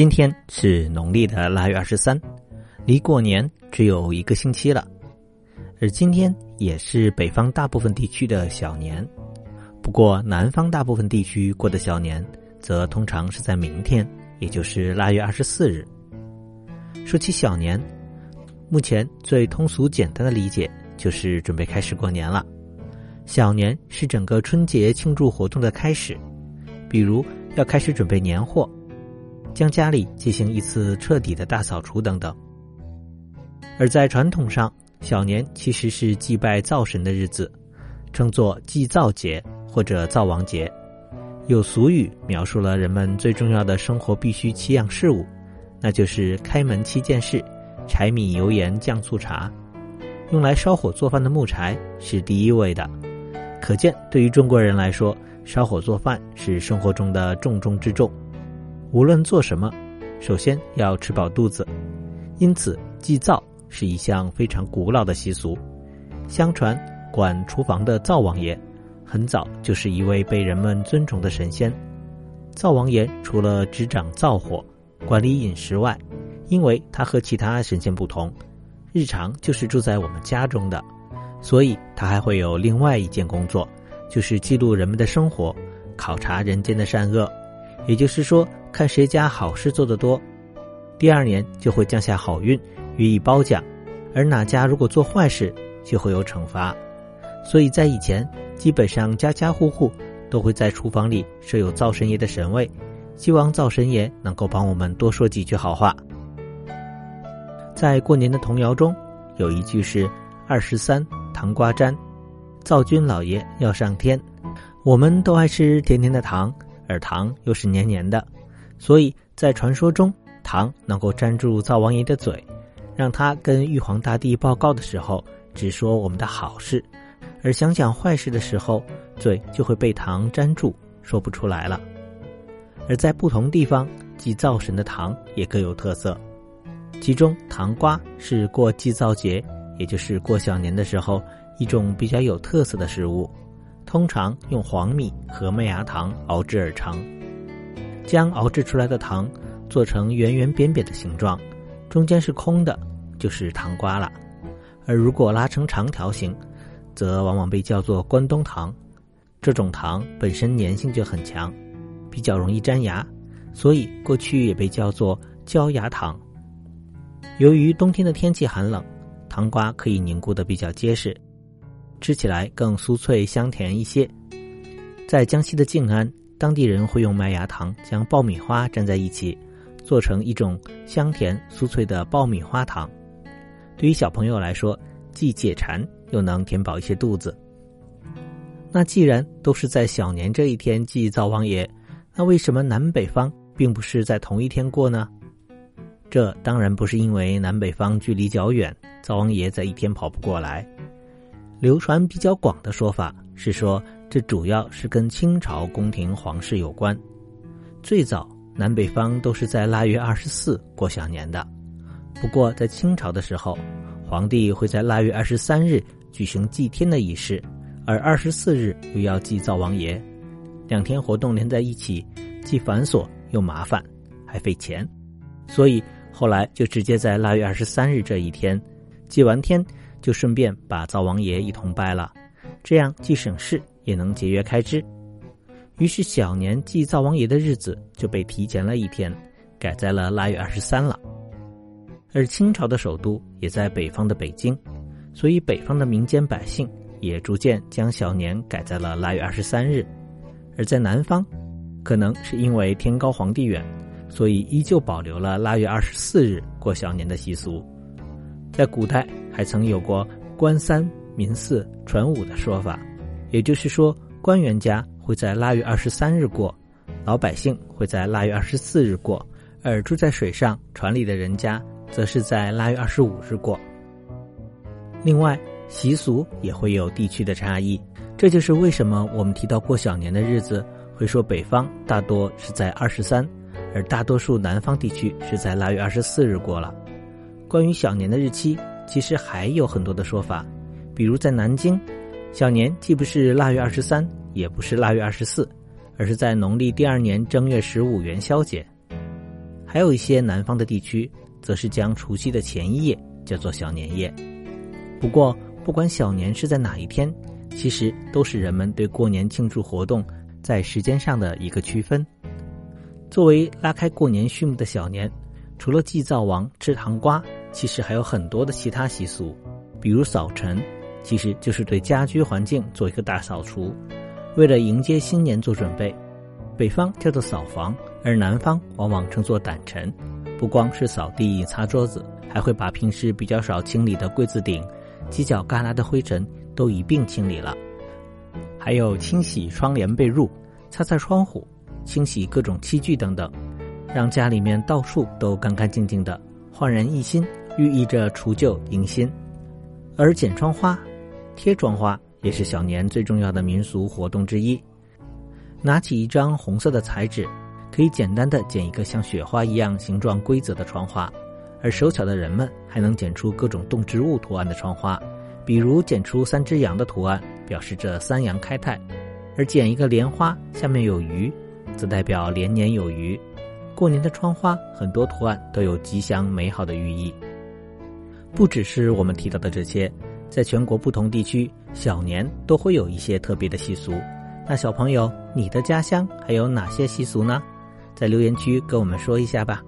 今天是农历的腊月二十三，离过年只有一个星期了。而今天也是北方大部分地区的小年，不过南方大部分地区过的小年，则通常是在明天，也就是腊月二十四日。说起小年，目前最通俗简单的理解就是准备开始过年了。小年是整个春节庆祝活动的开始，比如要开始准备年货。将家里进行一次彻底的大扫除等等。而在传统上，小年其实是祭拜灶神的日子，称作祭灶节或者灶王节。有俗语描述了人们最重要的生活必须七样事物，那就是开门七件事：柴米油盐酱醋茶。用来烧火做饭的木柴是第一位的，可见对于中国人来说，烧火做饭是生活中的重中之重。无论做什么，首先要吃饱肚子，因此祭灶是一项非常古老的习俗。相传，管厨房的灶王爷，很早就是一位被人们尊崇的神仙。灶王爷除了执掌灶火、管理饮食外，因为他和其他神仙不同，日常就是住在我们家中的，所以他还会有另外一件工作，就是记录人们的生活，考察人间的善恶。也就是说。看谁家好事做得多，第二年就会降下好运，予以褒奖；而哪家如果做坏事，就会有惩罚。所以在以前，基本上家家户户都会在厨房里设有灶神爷的神位，希望灶神爷能够帮我们多说几句好话。在过年的童谣中，有一句是“二十三糖瓜粘，灶君老爷要上天”。我们都爱吃甜甜的糖，而糖又是黏黏的。所以在传说中，糖能够粘住灶王爷的嘴，让他跟玉皇大帝报告的时候只说我们的好事，而想讲坏事的时候，嘴就会被糖粘住，说不出来了。而在不同地方祭灶神的糖也各有特色，其中糖瓜是过祭灶节，也就是过小年的时候一种比较有特色的食物，通常用黄米和麦芽糖熬制而成。将熬制出来的糖做成圆圆扁扁的形状，中间是空的，就是糖瓜了。而如果拉成长条形，则往往被叫做关东糖。这种糖本身粘性就很强，比较容易粘牙，所以过去也被叫做焦牙糖。由于冬天的天气寒冷，糖瓜可以凝固的比较结实，吃起来更酥脆香甜一些。在江西的静安。当地人会用麦芽糖将爆米花粘在一起，做成一种香甜酥脆的爆米花糖。对于小朋友来说，既解馋又能填饱一些肚子。那既然都是在小年这一天祭灶王爷，那为什么南北方并不是在同一天过呢？这当然不是因为南北方距离较远，灶王爷在一天跑不过来。流传比较广的说法是说。这主要是跟清朝宫廷皇室有关。最早南北方都是在腊月二十四过小年的，不过在清朝的时候，皇帝会在腊月二十三日举行祭天的仪式，而二十四日又要祭灶王爷，两天活动连在一起，既繁琐又麻烦，还费钱，所以后来就直接在腊月二十三日这一天祭完天，就顺便把灶王爷一同拜了，这样既省事。也能节约开支，于是小年祭灶王爷的日子就被提前了一天，改在了腊月二十三了。而清朝的首都也在北方的北京，所以北方的民间百姓也逐渐将小年改在了腊月二十三日。而在南方，可能是因为天高皇帝远，所以依旧保留了腊月二十四日过小年的习俗。在古代还曾有过官三民四传五的说法。也就是说，官员家会在腊月二十三日过，老百姓会在腊月二十四日过，而住在水上船里的人家则是在腊月二十五日过。另外，习俗也会有地区的差异，这就是为什么我们提到过小年的日子，会说北方大多是在二十三，而大多数南方地区是在腊月二十四日过了。关于小年的日期，其实还有很多的说法，比如在南京。小年既不是腊月二十三，也不是腊月二十四，而是在农历第二年正月十五元宵节。还有一些南方的地区，则是将除夕的前一夜叫做小年夜。不过，不管小年是在哪一天，其实都是人们对过年庆祝活动在时间上的一个区分。作为拉开过年序幕的小年，除了祭灶王、吃糖瓜，其实还有很多的其他习俗，比如扫尘，其实就是对家居环境做一个大扫除，为了迎接新年做准备。北方叫做扫房，而南方往往称作掸尘。不光是扫地、擦桌子，还会把平时比较少清理的柜子顶、犄角旮旯的灰尘都一并清理了。还有清洗窗帘被褥、擦擦窗户。清洗各种器具等等，让家里面到处都干干净净的，焕然一新，寓意着除旧迎新。而剪窗花、贴窗花也是小年最重要的民俗活动之一。拿起一张红色的彩纸，可以简单的剪一个像雪花一样形状规则的窗花，而手巧的人们还能剪出各种动植物图案的窗花，比如剪出三只羊的图案，表示着三羊开泰；而剪一个莲花，下面有鱼。则代表连年有余。过年的窗花，很多图案都有吉祥美好的寓意。不只是我们提到的这些，在全国不同地区，小年都会有一些特别的习俗。那小朋友，你的家乡还有哪些习俗呢？在留言区跟我们说一下吧。